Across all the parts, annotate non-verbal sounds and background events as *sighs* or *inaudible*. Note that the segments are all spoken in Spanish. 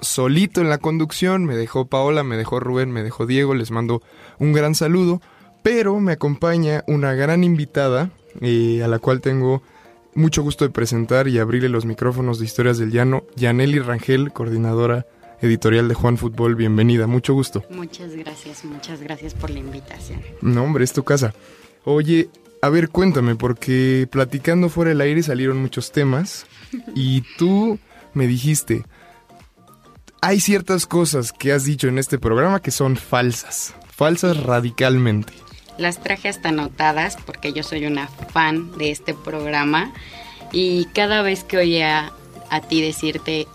solito en la conducción, me dejó Paola, me dejó Rubén, me dejó Diego, les mando un gran saludo, pero me acompaña una gran invitada eh, a la cual tengo mucho gusto de presentar y abrirle los micrófonos de Historias del Llano, Yaneli Rangel, coordinadora editorial de Juan Fútbol, bienvenida, mucho gusto. Muchas gracias, muchas gracias por la invitación. No, hombre, es tu casa. Oye, a ver, cuéntame, porque platicando fuera del aire salieron muchos temas y tú me dijiste, hay ciertas cosas que has dicho en este programa que son falsas, falsas radicalmente. Las traje hasta anotadas porque yo soy una fan de este programa y cada vez que oía a ti decirte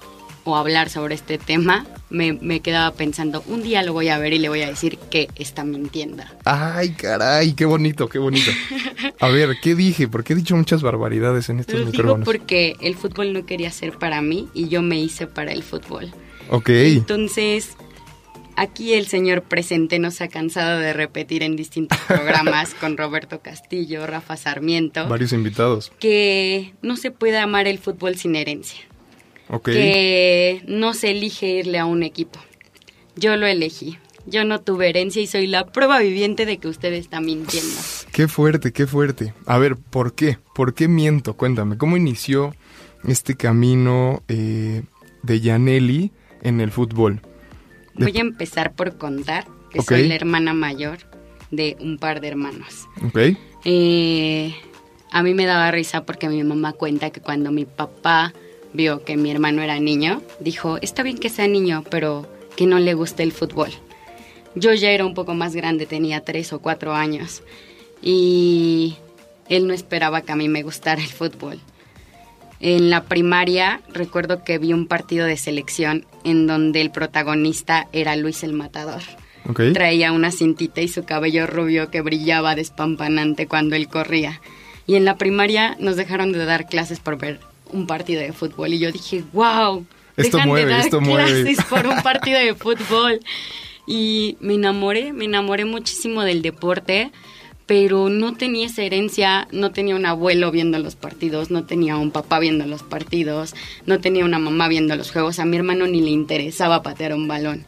o hablar sobre este tema, me, me quedaba pensando, un día lo voy a ver y le voy a decir que está mintiendo. Ay, caray, qué bonito, qué bonito. A ver, ¿qué dije? Porque he dicho muchas barbaridades en estos Lo digo micrófonos. porque el fútbol no quería ser para mí y yo me hice para el fútbol. Ok, Entonces, aquí el señor presente nos ha cansado de repetir en distintos *laughs* programas con Roberto Castillo, Rafa Sarmiento, varios invitados. que no se puede amar el fútbol sin herencia, Ok, que no se elige irle a un equipo. Yo lo elegí. Yo no tuve herencia y soy la prueba viviente de que usted está mintiendo. *sighs* qué fuerte, qué fuerte. A ver, ¿por qué? ¿Por qué miento? Cuéntame, ¿cómo inició este camino eh, de Yaneli en el fútbol? De- Voy a empezar por contar que Ok. soy la hermana mayor de un par de hermanos. ¿Ok? Eh, a mí me daba risa porque mi mamá cuenta que cuando mi papá vio que mi hermano era niño, dijo, está bien que sea niño, pero que no le guste el fútbol. Yo ya era un poco más grande, tenía tres o cuatro años, y él no esperaba que a mí me gustara el fútbol. En la primaria recuerdo que vi un partido de selección en donde el protagonista era Luis el Matador. ¿Ok? Traía una cintita y su cabello rubio que brillaba despampanante cuando él corría. Y en la primaria nos dejaron de dar clases por ver un partido de fútbol. Y yo dije, wow, Esto dejan mueve, de dar esto mueve". clases *laughs* por un partido de fútbol. Y me enamoré, me enamoré muchísimo del deporte, pero no tenía esa herencia, no tenía un abuelo viendo los partidos, no tenía un papá viendo los partidos, no tenía una mamá viendo los juegos. A mi hermano ni le interesaba patear un balón.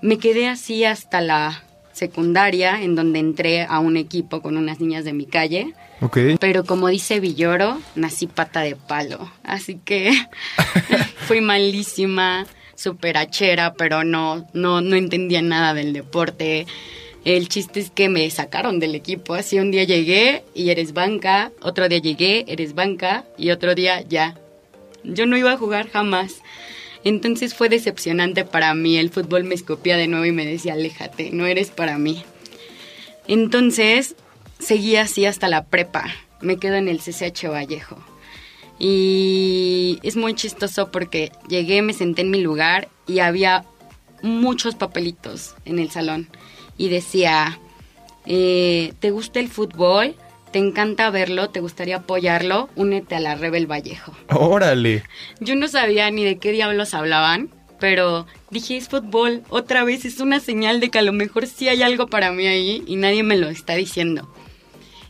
Me quedé así hasta la secundaria, en donde entré a un equipo con unas niñas de mi calle. ¿Ok? Pero como dice Villoro, nací pata de palo. Así que *laughs* fui malísima, super hachera, pero no, no, no entendía nada del deporte. El chiste es que me sacaron del equipo. Así un día llegué y eres banca, otro día llegué, eres banca y otro día ya. Yo no iba a jugar jamás. Entonces fue decepcionante para mí. El fútbol me escopía de nuevo y me decía, aléjate, no eres para mí. Entonces seguí así hasta la prepa. Me quedo en el CCH Vallejo. Y es muy chistoso porque llegué, me senté en mi lugar y había muchos papelitos en el salón. Y decía, eh, ¿te gusta el fútbol? ¿Te encanta verlo? ¿Te gustaría apoyarlo? Únete a la Rebel Vallejo. Órale. Yo no sabía ni de qué diablos hablaban, pero dije, es fútbol, otra vez es una señal de que a lo mejor sí hay algo para mí ahí y nadie me lo está diciendo.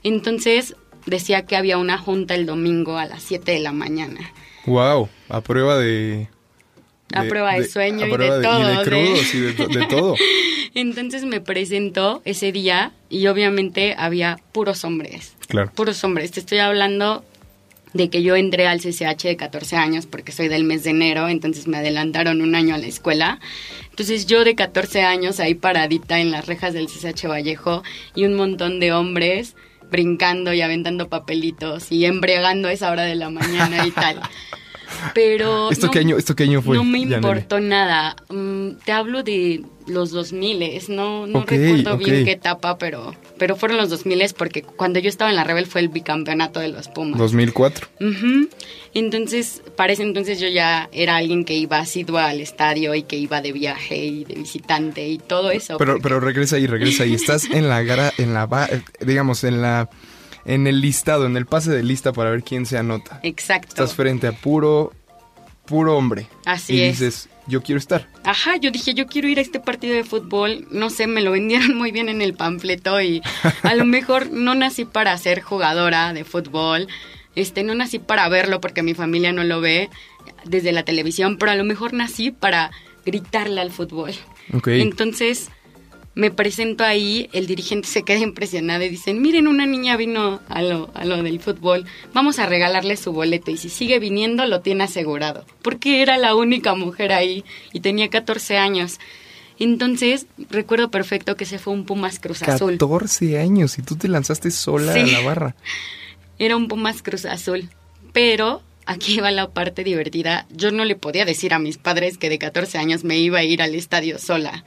Entonces decía que había una junta el domingo a las 7 de la mañana. Wow, a prueba de... A prueba de sueño a y de todo, Y de crudos y de todo. *laughs* Entonces me presentó ese día y obviamente había puros hombres. Claro. Puros hombres. Te estoy hablando de que yo entré al CCH de 14 años porque soy del mes de enero, entonces me adelantaron un año a la escuela. Entonces yo de 14 años ahí paradita en las rejas del CCH Vallejo y un montón de hombres brincando y aventando papelitos y embriagando a esa hora de la mañana y tal. *laughs* Pero ¿Esto, no- qué año, ¿Esto qué año fue? no me importó nada. Mm, te hablo de los 2000, no, no recuerdo bien qué etapa, pero, pero fueron los 2000 porque cuando yo estaba en la Rebel fue el bicampeonato de los Pumas. 2004. Ujú. Entonces, para ese entonces yo ya era alguien que iba asidua al estadio y que iba de viaje y de visitante y todo eso. Pero, porque- pero regresa ahí, regresa ahí. Estás en la gara, en la eh, digamos, en la en el listado, en el pase de lista para ver quién se anota. Exacto. Estás frente a puro puro hombre. Así y es. dices, yo quiero estar. Ajá, yo dije, yo quiero ir a este partido de fútbol. No sé, me lo vendieron muy bien en el panfleto y a lo mejor no nací para ser jugadora de fútbol. Este, no nací para verlo porque mi familia no lo ve desde la televisión, pero a lo mejor nací para gritarle al fútbol. Ok. Entonces me presento ahí, el dirigente se queda impresionado y dicen, miren, una niña vino a lo, a lo del fútbol, vamos a regalarle su boleto y si sigue viniendo lo tiene asegurado, porque era la única mujer ahí y tenía 14 años. Entonces, recuerdo perfecto que se fue un Pumas Cruz Azul. 14 años y tú te lanzaste sola Sí. a la barra. *laughs* Era un Pumas Cruz Azul. Pero aquí va la parte divertida. Yo no le podía decir a mis padres que de 14 años me iba a ir al estadio sola.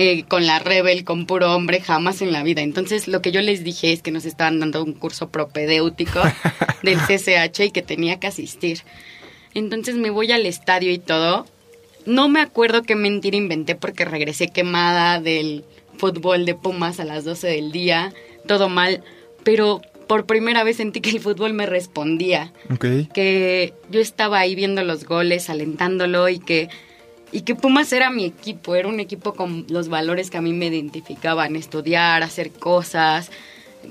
Eh, con la Rebel, con puro hombre, jamás en la vida. Entonces lo que yo les dije es que nos estaban dando un curso propedéutico *laughs* del CCH y que tenía que asistir. Entonces me voy al estadio y todo. No me acuerdo qué mentira inventé porque regresé quemada del fútbol de Pumas a las 12 del día. Todo mal. Pero por primera vez sentí que el fútbol me respondía. Ok. Que yo estaba ahí viendo los goles, alentándolo y que, y que Pumas era mi equipo. Era un equipo con los valores que a mí me identificaban. Estudiar, hacer cosas,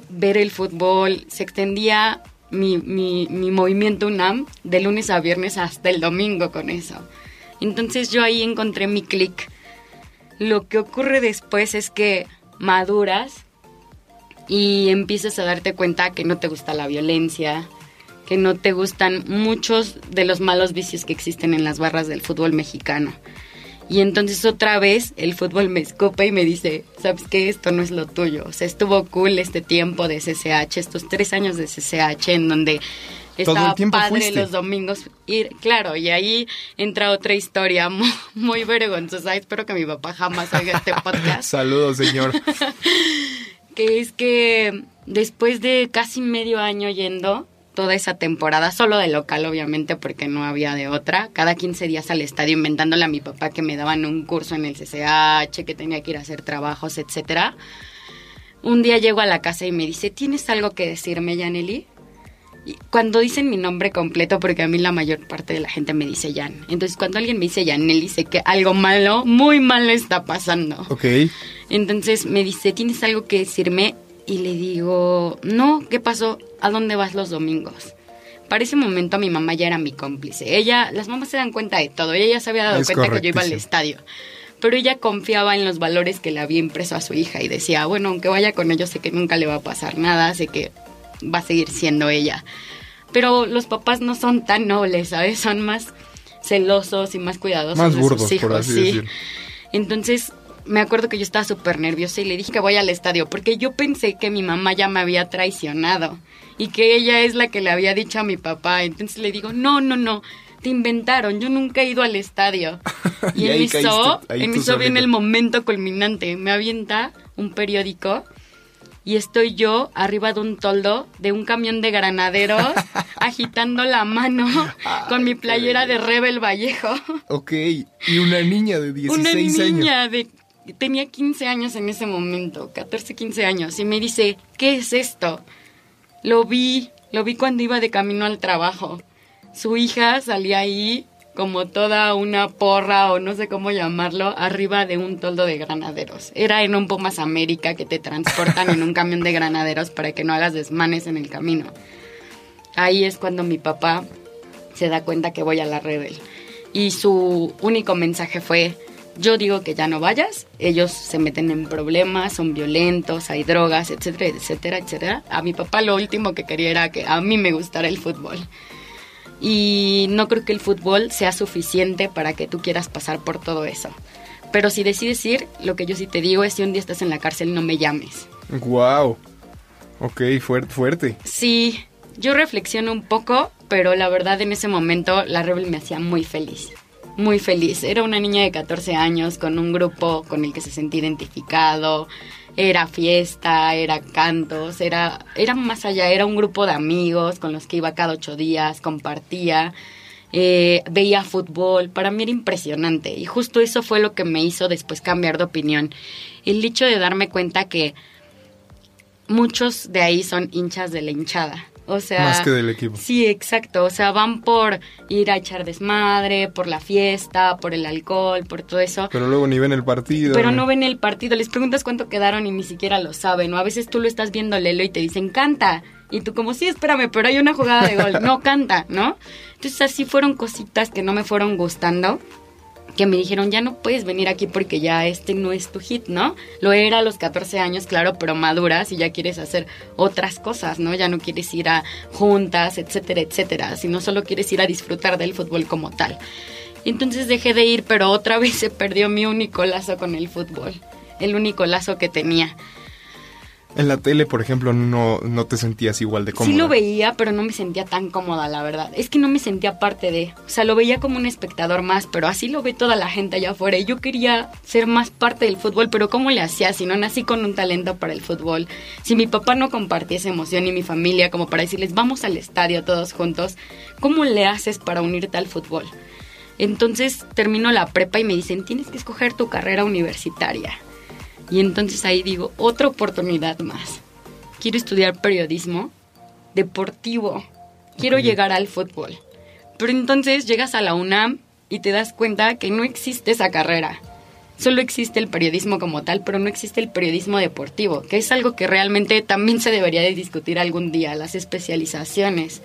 ver el fútbol. Se extendía mi, mi, mi movimiento UNAM de lunes a viernes hasta el domingo con eso. Entonces yo ahí encontré mi clic. Lo que ocurre después es que maduras y empiezas a darte cuenta que no te gusta la violencia, que no te gustan muchos de los malos vicios que existen en las barras del fútbol mexicano. Y entonces otra vez el fútbol me escupe y me dice, ¿sabes qué? Esto no es lo tuyo. O sea, estuvo cool este tiempo de CCH, estos tres años de CCH en donde estaba padre fuiste. los domingos ir. Claro, y ahí entra otra historia *laughs* muy, muy vergonzosa. Espero que mi papá jamás oiga este *laughs* podcast Saludos, señor. *laughs* que es que después de casi medio año yendo toda esa temporada, solo de local obviamente porque no había de otra, cada 15 días al estadio inventándole a mi papá que me daban un curso en el CCH, que tenía que ir a hacer trabajos, etcétera. Un día llego a la casa y me dice, ¿tienes algo que decirme, Yaneli? Y cuando dicen mi nombre completo, porque a mí la mayor parte de la gente me dice Jan. Entonces, cuando alguien me dice Yaneli, sé que algo malo, muy malo está pasando. Ok. Entonces me dice, ¿tienes algo que decirme? Y le digo, no, ¿qué pasó? ¿A dónde vas los domingos? Para ese momento mi mamá ya era mi cómplice. Ella, las mamás se dan cuenta de todo. Ella ya se había dado Es cuenta que yo iba al estadio. Pero ella confiaba en los valores que le había impreso a su hija y decía, bueno, aunque vaya con ellos, sé que nunca le va a pasar nada, sé que va a seguir siendo ella. Pero los papás no son tan nobles, ¿sabes? Son más celosos y más cuidadosos Más de burdos, sus hijos, por así sí. decir. Entonces, me acuerdo que yo estaba súper nerviosa y le dije que voy al estadio porque yo pensé que mi mamá ya me había traicionado y que ella es la que le había dicho a mi papá. Entonces le digo, no, no, no, te inventaron, yo nunca he ido al estadio. *laughs* Y, Y en ahí eso, caíste, ahí en tú eso viene solita. el momento culminante. Me avienta un periódico y estoy yo arriba de un toldo de un camión de granaderos *laughs* agitando la mano *laughs* con mi playera de Rebel Vallejo. Ok. Y una niña de 16 Una años. niña de tenía 15 años en ese momento, 14, 15 años y me dice, "¿Qué es esto?" Lo vi, lo vi cuando iba de camino al trabajo. Su hija salía ahí como toda una porra o no sé cómo llamarlo, arriba de un toldo de granaderos. Era en un Pumas América que te transportan en un camión de granaderos para que no hagas desmanes en el camino. Ahí es cuando mi papá se da cuenta que voy a la rebel. Y su único mensaje fue, yo digo que ya no vayas, ellos se meten en problemas, son violentos, hay drogas, etcétera, etcétera, etcétera. A mi papá lo último que quería era que a mí me gustara el fútbol. Y no creo que el fútbol sea suficiente para que tú quieras pasar por todo eso. Pero si decides ir, lo que yo sí te digo es si un día estás en la cárcel, no me llames. Wow. Ok, fuerte, fuerte. Sí, yo reflexiono un poco, pero la verdad en ese momento la Rebel me hacía muy feliz. Muy feliz. Era una niña de 14 años con un grupo con el que se sentía identificado. Era fiesta, era cantos, era, era más allá, era un grupo de amigos con los que iba cada ocho días, compartía, eh, veía fútbol. Para mí era impresionante y justo eso fue lo que me hizo después cambiar de opinión. El hecho de darme cuenta que muchos de ahí son hinchas de la hinchada. O sea, Más que del equipo. Sí, exacto. O sea, van por ir a echar desmadre, por la fiesta, por el alcohol, por todo eso. Pero luego ni ven el partido. Pero no ven el partido. Les preguntas cuánto quedaron y ni siquiera lo saben. O a veces tú lo estás viendo Lelo y te dicen, canta. Y tú como, sí, espérame, pero hay una jugada de gol. No, *laughs* canta, ¿no? Entonces así fueron cositas que no me fueron gustando que me dijeron, ya no puedes venir aquí porque ya este no es tu hit, ¿no? Lo era a los 14 años, claro, pero maduras y ya quieres hacer otras cosas, ¿no? Ya no quieres ir a juntas, etcétera, etcétera, sino solo quieres ir a disfrutar del fútbol como tal. Entonces dejé de ir, pero otra *laughs* vez se perdió mi único lazo con el fútbol, el único lazo que tenía. En la tele, por ejemplo, no, no te sentías igual de cómoda. Sí lo veía, pero no me sentía tan cómoda, la verdad. Es que no me sentía parte de... O sea, lo veía como un espectador más, pero así lo ve toda la gente allá afuera. Y yo quería ser más parte del fútbol, pero ¿cómo le hacía si no nací con un talento para el fútbol? Si mi papá no compartía esa emoción y mi familia como para decirles, vamos al estadio todos juntos, ¿cómo le haces para unirte al fútbol? Entonces termino la prepa y me dicen, tienes que escoger tu carrera universitaria. Y entonces ahí digo, otra oportunidad más. Quiero estudiar periodismo deportivo. Quiero llegar al fútbol. Pero entonces llegas a la UNAM y te das cuenta que no existe esa carrera. Solo existe el periodismo como tal, pero no existe el periodismo deportivo, que es algo que realmente también se debería de discutir algún día, las especializaciones.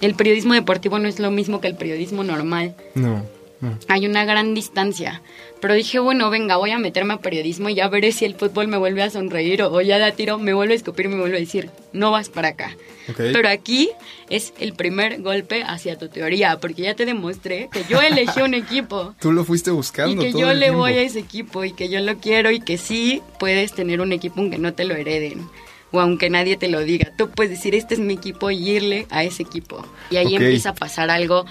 El periodismo deportivo no es lo mismo que el periodismo normal No, no. Hay una gran distancia. Pero dije, bueno, venga, voy a meterme a periodismo y ya veré si el fútbol me vuelve a sonreír o, o ya da tiro, me vuelve a escupir y me vuelve a decir, no vas para acá. Pero aquí es el primer golpe hacia tu teoría, porque ya te demostré que yo elegí un equipo. *laughs* Tú lo fuiste Y buscando que todo yo el le tiempo. voy a ese equipo y que yo lo quiero y que sí puedes tener un equipo aunque no te lo hereden. O aunque nadie te lo diga. Tú puedes decir, este es mi equipo y irle a ese equipo. Y ahí empieza a pasar algo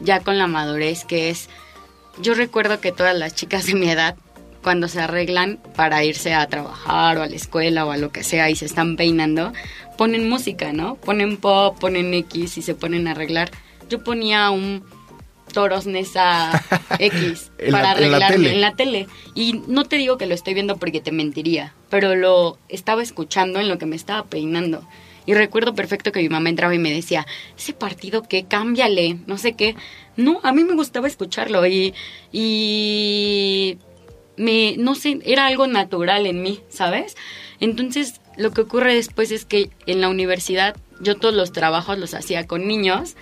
ya con la madurez que es... Yo recuerdo que todas las chicas de mi edad, cuando se arreglan para irse a trabajar o a la escuela o a lo que sea y se están peinando, ponen música, ¿no? Ponen pop, ponen X y se ponen a arreglar. Yo ponía un Toros Nesa *laughs* X En para en la arreglarme tele. en la tele. Y no te digo que lo estoy viendo porque te mentiría, pero lo estaba escuchando en lo que me estaba peinando. Y recuerdo perfecto que mi mamá entraba y me decía, ese partido que cámbiale, no sé qué. No, a mí me gustaba escucharlo y, y me, no sé, era algo natural en mí, ¿sabes? Entonces, lo que ocurre después es que en la universidad yo todos los trabajos los hacía con niños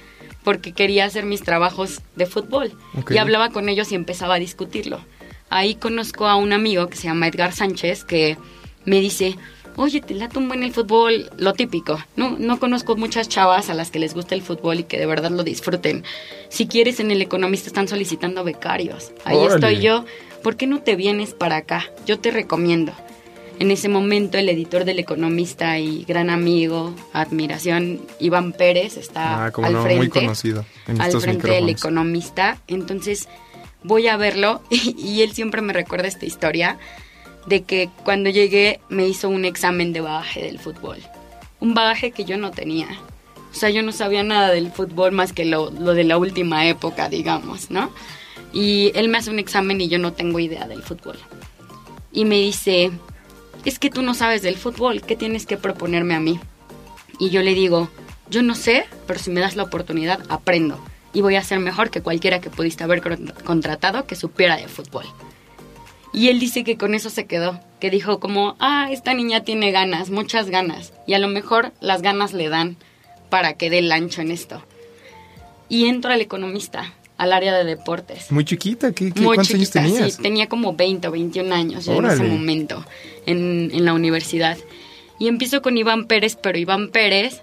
porque quería hacer mis trabajos de fútbol. Y hablaba con ellos y empezaba a discutirlo. Ahí conozco a un amigo que se llama Edgar Sánchez que me dice, oye, te late un buen el fútbol, lo típico. No, no conozco muchas chavas a las que les gusta el fútbol y que de verdad lo disfruten. Si quieres, en El Economista están solicitando becarios. Ahí Órale. estoy yo. ¿Por qué no te vienes para acá? Yo te recomiendo. En ese momento el editor del Economista y gran amigo, admiración, Iván Pérez, está Ah, como al no, frente muy conocido en al frente del economista. Entonces voy a verlo *laughs* y, y él siempre me recuerda esta historia de que cuando llegué me hizo un examen de bagaje del fútbol. Un bagaje que yo no tenía. O sea, yo no sabía nada del fútbol más que lo, lo de la última época, digamos, ¿no? Y él me hace un examen y yo no tengo idea del fútbol. Y me dice, es que tú no sabes del fútbol, ¿qué tienes que proponerme a mí? Y yo le digo, yo no sé, pero si me das la oportunidad, aprendo. Y voy a ser mejor que cualquiera que pudiste haber con- contratado que supiera de fútbol. Y él dice que con eso se quedó, que dijo como, ah, esta niña tiene ganas, muchas ganas. Y a lo mejor las ganas le dan para que dé el ancho en esto. Y entro al economista, al área de deportes. Muy chiquita, ¿qué, qué- Muy cuántos chiquita, años tenías? sí, tenía como 20 o 21 años ya en ese momento en, en la universidad. Y empiezo con Iván Pérez, pero Iván Pérez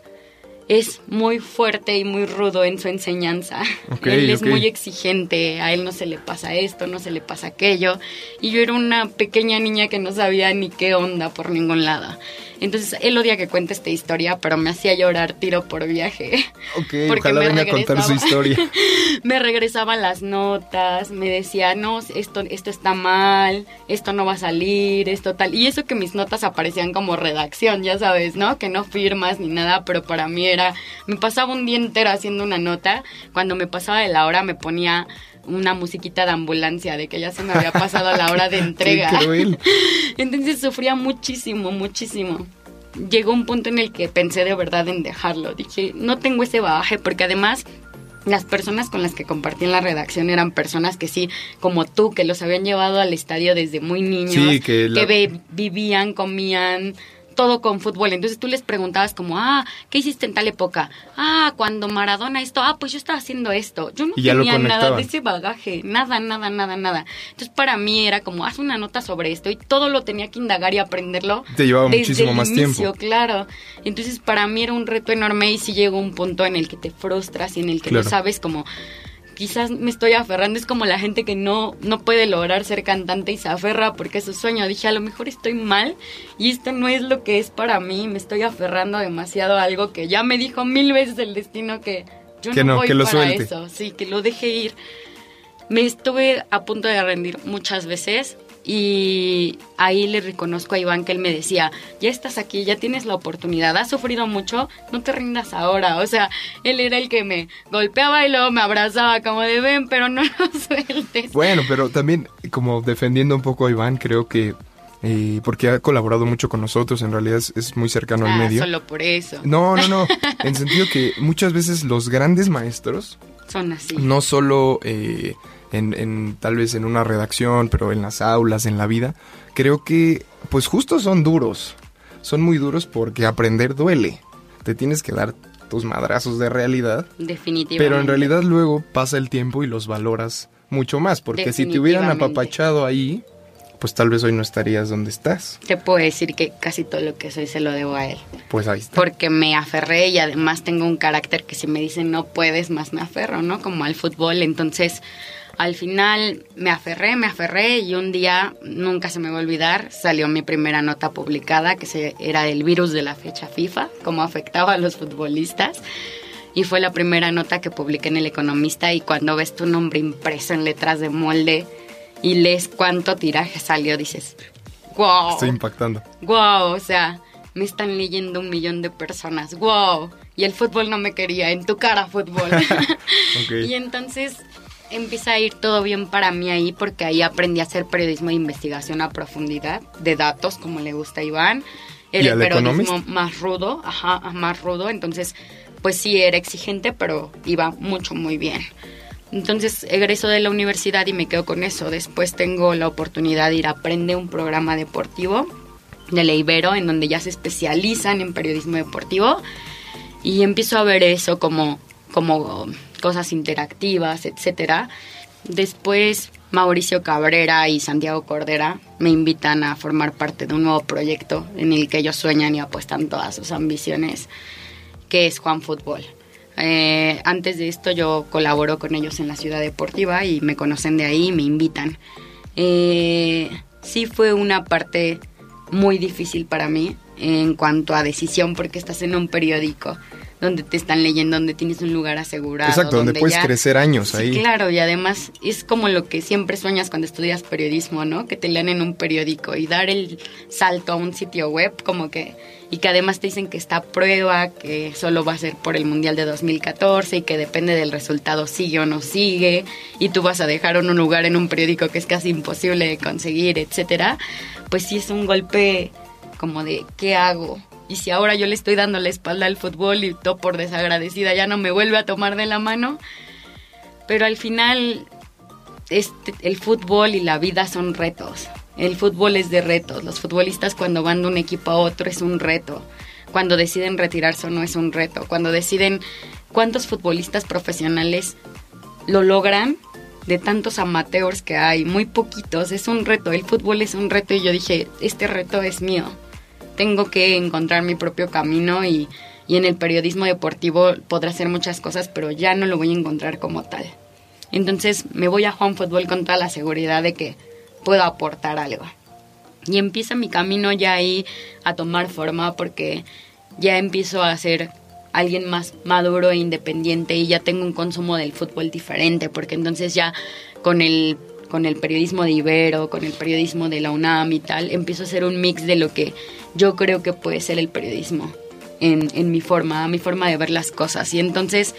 es muy fuerte y muy rudo en su enseñanza. Él es muy exigente, a él no se le pasa esto, no se le pasa aquello. Y yo era una pequeña niña que no sabía ni qué onda por ningún lado. Entonces él odia que cuente esta historia, pero me hacía llorar tiro por viaje. Ok, *laughs* Porque ojalá me venga a contar su historia. *laughs* me regresaba las notas, me decía, no, esto, esto está mal, esto no va a salir, esto tal. Y eso que mis notas aparecían como redacción, ya sabes, ¿no? Que no firmas ni nada, pero para mí era, me pasaba un día entero haciendo una nota, cuando me pasaba de la hora me ponía una musiquita de ambulancia de que ya se me había pasado la hora de *laughs* entrega. *laughs* Entonces sufría muchísimo, muchísimo. Llegó un punto en el que pensé de verdad en dejarlo. Dije, no tengo ese bagaje porque además las personas con las que compartí en la redacción eran personas que sí, como tú, que los habían llevado al estadio desde muy niños, Sí, que la- vivían, comían todo con fútbol. Entonces tú les preguntabas como, ah, ¿qué hiciste en tal época? Ah, cuando Maradona esto, ah, pues yo estaba haciendo esto. Yo no Y tenía nada de ese bagaje, nada, nada, nada, nada. Entonces para mí era como, haz una nota sobre esto y todo lo tenía que indagar y aprenderlo. Te llevaba desde muchísimo el más inicio, tiempo. Claro. Entonces para mí era un reto enorme y sí llegó un punto en el que te frustras y en el que Claro. no sabes como quizás me estoy aferrando, es como la gente que no, no puede lograr ser cantante y se aferra porque es su sueño. Dije, a lo mejor estoy mal y esto no es lo que es para mí, me estoy aferrando demasiado a algo que ya me dijo mil veces el destino que yo Que no, no, voy que lo para suelte. eso, sí, que lo deje ir. Me estuve a punto de rendir muchas veces y ahí le reconozco a Iván que él me decía, ya estás aquí, ya tienes la oportunidad, has sufrido mucho, no te rindas ahora. O sea, él era el que me golpeaba y luego me abrazaba como de ven, pero no *laughs* lo sueltes. Bueno, pero también como defendiendo un poco a Iván, creo que eh, porque ha colaborado mucho con nosotros, en realidad es, es muy cercano al Ah, medio. solo por eso. No, no, no. *laughs* En sentido que muchas veces los grandes maestros, Son así. no solo eh, en, en- tal vez en una redacción, pero en las aulas, en la vida, creo que pues justo son duros. Son muy duros porque aprender duele. Te tienes que dar tus madrazos de realidad, Definitivamente. pero en realidad luego pasa el tiempo y los valoras mucho más, porque si te hubieran apapachado ahí, pues tal vez hoy no estarías donde estás. Te puedo decir que casi todo lo que soy se lo debo a él. Pues ahí está. Porque me aferré y además tengo un carácter que si me dicen no puedes más me aferro, ¿no? Como al fútbol. Entonces, al final me aferré, me aferré y un día, nunca se me va a olvidar, salió mi primera nota publicada que se, era del virus de la fecha FIFA, cómo afectaba a los futbolistas. Y fue la primera nota que publiqué en El Economista y cuando ves tu nombre impreso en letras de molde y lees cuánto tiraje salió, dices, wow. Estoy impactando. Wow, o sea, me están leyendo un millón de personas. Wow. Y el fútbol no me quería, en tu cara fútbol. *laughs* Ok. *laughs* Y entonces empieza a ir todo bien para mí ahí porque ahí aprendí a hacer periodismo de investigación a profundidad, de datos como le gusta a Iván. ¿Y Era el periodismo Economist? más rudo, ajá, más rudo, entonces pues sí era exigente, pero iba mucho muy bien. Entonces egreso de la universidad y me quedo con eso. Después tengo la oportunidad de ir a aprender un programa deportivo de la Ibero, en donde ya se especializan en periodismo deportivo. Y empiezo a ver eso como, como cosas interactivas, etcétera. Después Mauricio Cabrera y Santiago Cordera me invitan a formar parte de un nuevo proyecto en el que ellos sueñan y apuestan todas sus ambiciones, que es Juan Fútbol. Eh, antes de esto yo colaboro con ellos en la ciudad deportiva y me conocen de ahí y me invitan. Eh, sí fue una parte muy difícil para mí en cuanto a decisión porque estás en un periódico donde te están leyendo, donde tienes un lugar asegurado. Exacto, donde puedes ya- crecer años Sí, ahí. claro, y además es como lo que siempre sueñas cuando estudias periodismo, ¿no? Que te lean en un periódico y dar el salto a un sitio web, como que. Y que además te dicen que está a prueba, que solo va a ser por el Mundial de 2014 y que depende del resultado sigue o no sigue, y tú vas a dejar un lugar en un periódico que es casi imposible de conseguir, etcétera. Pues sí es un golpe como de ¿qué hago? Y si ahora yo le estoy dando la espalda al fútbol y todo por desagradecida ya no me vuelve a tomar de la mano, pero al final este, el fútbol y la vida son retos. El fútbol es de retos. Los futbolistas cuando van de un equipo a otro es un reto. Cuando deciden retirarse no es un reto. Cuando deciden cuántos futbolistas profesionales lo logran de tantos amateurs que hay, muy poquitos, es un reto. El fútbol es un reto y yo dije, este reto es mío. Tengo que encontrar mi propio camino y, y en el periodismo deportivo podrá hacer muchas cosas, pero ya no lo voy a encontrar como tal. Entonces me voy a Juan Fútbol con toda la seguridad de que puedo aportar algo. Y empieza mi camino ya ahí a tomar forma porque ya empiezo a ser alguien más maduro e independiente y ya tengo un consumo del fútbol diferente, porque entonces ya con el con el periodismo de Ibero, con el periodismo de la UNAM y tal, empiezo a hacer un mix de lo que yo creo que puede ser el periodismo en, en mi forma, mi forma de ver las cosas. Y entonces,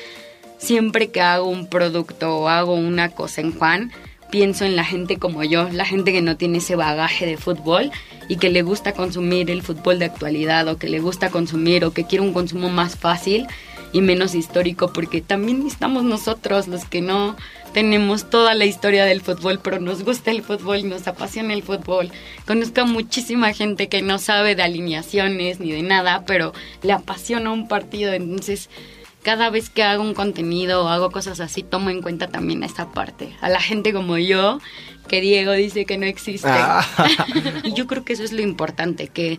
siempre que hago un producto o hago una cosa en Juan, pienso en la gente como yo, la gente que no tiene ese bagaje de fútbol y que le gusta consumir el fútbol de actualidad o que le gusta consumir o que quiere un consumo más fácil y menos histórico, porque también estamos nosotros los que no tenemos toda la historia del fútbol, pero nos gusta el fútbol nos apasiona el fútbol. Conozco a muchísima gente que no sabe de alineaciones ni de nada, pero le apasiona un partido, entonces cada vez que hago un contenido o hago cosas así, tomo en cuenta también esta parte. A la gente como yo, que Diego dice que no existe. Ah. *laughs* y yo creo que eso es lo importante, que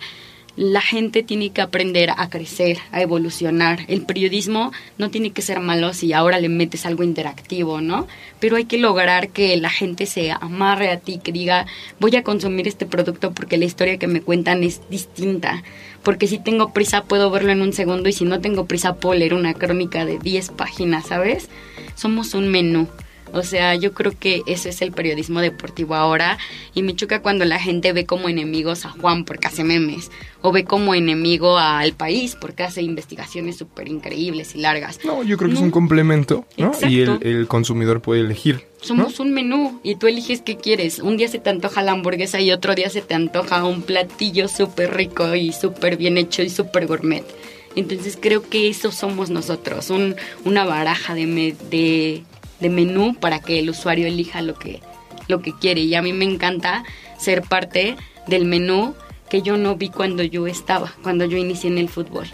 la gente tiene que aprender a crecer, a evolucionar. El periodismo no tiene que ser malo si ahora le metes algo interactivo, ¿no? Pero hay que lograr que la gente se amarre a ti, que diga, voy a consumir este producto porque la historia que me cuentan es distinta. Porque si tengo prisa puedo verlo en un segundo y si no tengo prisa puedo leer una crónica de 10 páginas, ¿sabes? Somos un menú. O sea, yo creo que ese es el periodismo deportivo ahora y me choca cuando la gente ve como enemigos a Juan porque hace memes o ve como enemigo al país porque hace investigaciones súper increíbles y largas. No, yo creo que es un complemento, ¿no? Y el, el consumidor puede elegir. ¿no? Somos un menú y tú eliges qué quieres. Un día se te antoja la hamburguesa y otro día se te antoja un platillo súper rico y súper bien hecho y súper gourmet. Entonces creo que eso somos nosotros, un, una baraja de, me- de, de menú para que el usuario elija lo que, lo que quiere. Y a mí me encanta ser parte del menú que yo no vi cuando yo estaba, cuando yo inicié en el fútbol.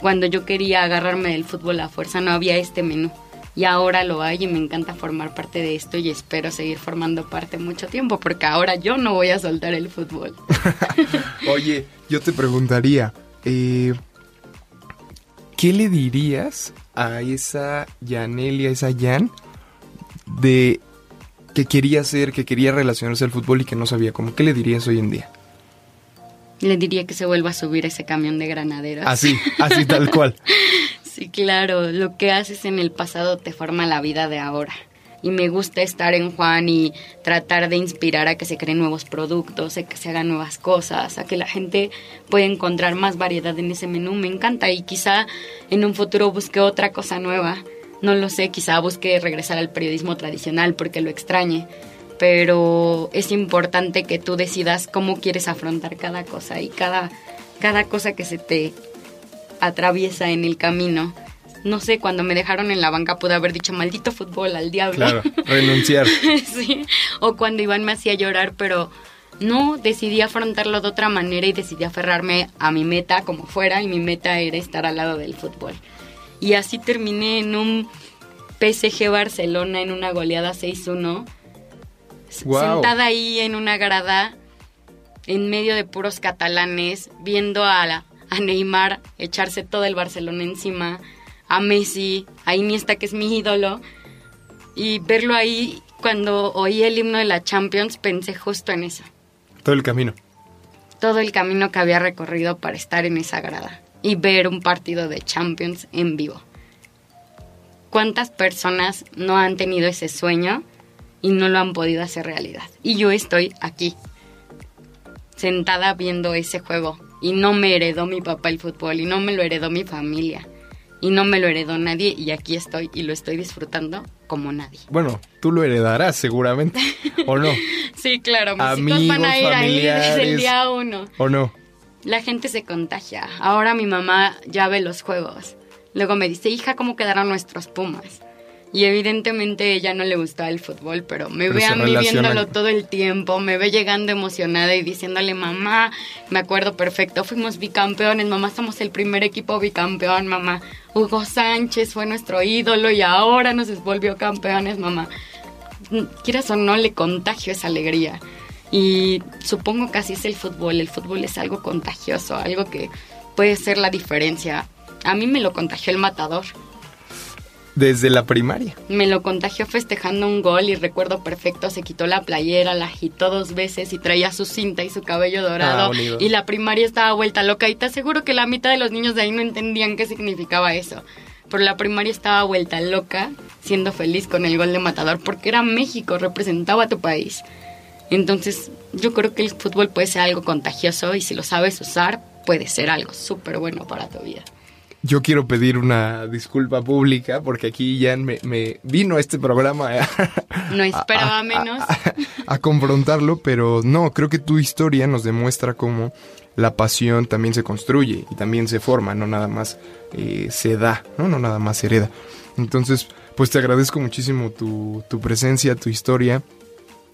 Cuando yo quería agarrarme del fútbol a fuerza no había este menú. Y ahora lo hay y me encanta formar parte de esto y espero seguir formando parte mucho tiempo porque ahora yo no voy a soltar el fútbol. *laughs* Oye, yo te preguntaría, eh, ¿qué le dirías a esa Yanelia, a esa Jan, de que quería hacer, que quería relacionarse al fútbol y que no sabía cómo? ¿Qué le dirías hoy en día? Le diría que se vuelva a subir ese camión de granaderos. Así, así tal cual. *laughs* Sí, claro, lo que haces en el pasado te forma la vida de ahora. Y me gusta estar en Juan y tratar de inspirar a que se creen nuevos productos, a que se hagan nuevas cosas, a que la gente pueda encontrar más variedad en ese menú. Me encanta y quizá en un futuro busque otra cosa nueva. No lo sé, quizá busque regresar al periodismo tradicional porque lo extrañe. Pero es importante que tú decidas cómo quieres afrontar cada cosa y cada, cada cosa que se te atraviesa en el camino. No sé, cuando me dejaron en la banca pude haber dicho maldito fútbol al diablo. Claro, renunciar. *laughs* sí. O cuando Iván me hacía llorar, pero no, decidí afrontarlo de otra manera y decidí aferrarme a mi meta como fuera y mi meta era estar al lado del fútbol. Y así terminé en un PSG Barcelona en una goleada 6-1, s- Guau. sentada ahí en una grada en medio de puros catalanes, viendo a, la- a Neymar echarse todo el Barcelona encima, a Messi, a Iniesta que es mi ídolo, y verlo ahí cuando oí el himno de la Champions pensé justo en eso, Todo el camino. todo el camino que había recorrido para estar en esa grada y ver un partido de Champions en vivo. ¿Cuántas personas no han tenido ese sueño y no lo han podido hacer realidad? Y yo estoy aquí, sentada viendo ese juego. Y no me heredó mi papá el fútbol, y no me lo heredó mi familia, y no me lo heredó nadie, y aquí estoy, y lo estoy disfrutando como nadie. Bueno, tú lo heredarás seguramente, ¿o no? *laughs* Sí, claro, mis Amigos, hijos van a ir ahí desde el día uno. ¿O no? La gente se contagia. Ahora mi mamá ya ve los juegos. Luego me dice, hija, ¿cómo quedaron nuestros Pumas? Y evidentemente ella no le gustaba el fútbol, pero me Pero ve a mí viéndolo todo el tiempo, me ve llegando emocionada y diciéndole, mamá, me acuerdo perfecto, fuimos bicampeones, mamá, somos el primer equipo bicampeón, mamá. Hugo Sánchez fue nuestro ídolo y ahora nos volvió campeones, mamá. Quieras o no, le contagio esa alegría. Y supongo que así es el fútbol. El fútbol es algo contagioso, algo que puede ser la diferencia. A mí me lo contagió el matador. Desde la primaria. Me lo contagió festejando un gol y recuerdo perfecto, se quitó la playera, la agitó dos veces y traía su cinta y su cabello dorado. bonito. y la primaria estaba vuelta loca y te aseguro que la mitad de los niños de ahí no entendían qué significaba eso. Pero la primaria estaba vuelta loca, siendo feliz con el gol de Matador, porque era México, representaba a tu país. Entonces, yo creo que el fútbol puede ser algo contagioso y si lo sabes usar, puede ser algo súper bueno para tu vida. Yo quiero pedir una disculpa pública porque aquí Jan me, me vino a este programa a, No esperaba a- menos. a- a confrontarlo, pero no, creo que tu historia nos demuestra cómo la pasión también se construye y también se forma, no nada más eh, se da, ¿no? no nada más se hereda. Entonces, pues te agradezco muchísimo tu, tu presencia, tu historia.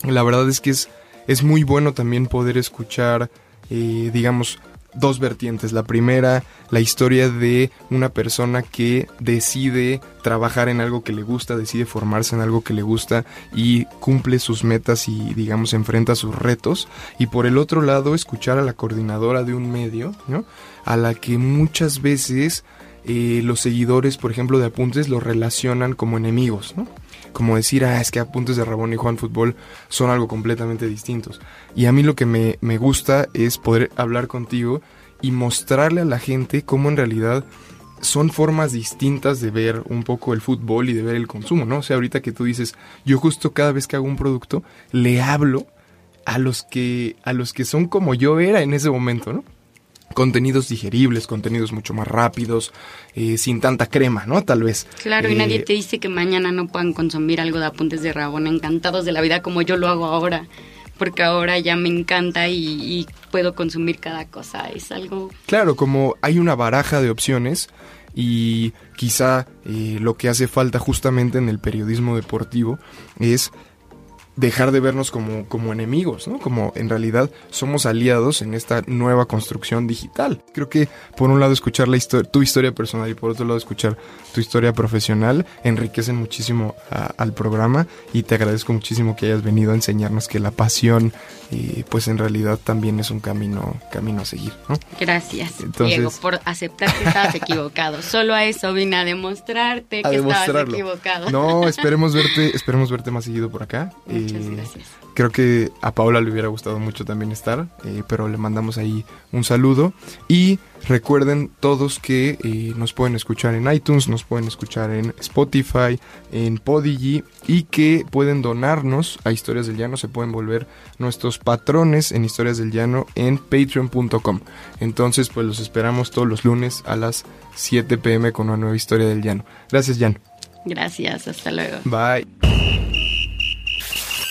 La verdad es que es, es muy bueno también poder escuchar, eh, digamos, dos vertientes. La primera, la historia de una persona que decide trabajar en algo que le gusta, decide formarse en algo que le gusta y cumple sus metas y, digamos, enfrenta sus retos. Y por el otro lado, escuchar a la coordinadora de un medio, ¿no? A la que muchas veces eh, los seguidores, por ejemplo, de Apuntes lo relacionan como enemigos, ¿no? Como decir, ah, es que Apuntes de Rabón y Juan Fútbol son algo completamente distintos. Y a mí lo que me, me gusta es poder hablar contigo y mostrarle a la gente cómo en realidad son formas distintas de ver un poco el fútbol y de ver el consumo, ¿no? O sea, ahorita que tú dices, yo justo cada vez que hago un producto, le hablo a los que, a los que son como yo era en ese momento, ¿no? Contenidos digeribles, contenidos mucho más rápidos, eh, sin tanta crema, ¿no? Tal vez. Claro, y Eh, nadie te dice que mañana no puedan consumir algo de apuntes de Rabón, encantados de la vida como yo lo hago ahora, porque ahora ya me encanta y, y puedo consumir cada cosa, es algo... Claro, como hay una baraja de opciones y quizá eh, lo que hace falta justamente en el periodismo deportivo es dejar de vernos como, como enemigos, ¿no? Como en realidad somos aliados en esta nueva construcción digital. Creo que por un lado escuchar la histo- tu historia personal y por otro lado escuchar tu historia profesional enriquecen muchísimo a- al programa y te agradezco muchísimo que hayas venido a enseñarnos que la pasión eh, pues en realidad también es un camino, camino a seguir, ¿no? Gracias, Entonces- Diego, por aceptar que estabas equivocado. *laughs* Solo a eso vine a demostrarte a que estabas equivocado. No, esperemos verte, esperemos verte más seguido por acá. Muchas Eh, gracias. Creo que a Paola le hubiera gustado mucho también estar, eh, pero le mandamos ahí un saludo. Y recuerden todos que eh, nos pueden escuchar en iTunes, nos pueden escuchar en Spotify, en Podigy y que pueden donarnos a Historias del Llano, se pueden volver nuestros patrones en Historias del Llano en patreon.com. Entonces, pues los esperamos todos los lunes a las 7 pm con una nueva historia del Llano. Gracias, Jan. Gracias, hasta luego. Bye.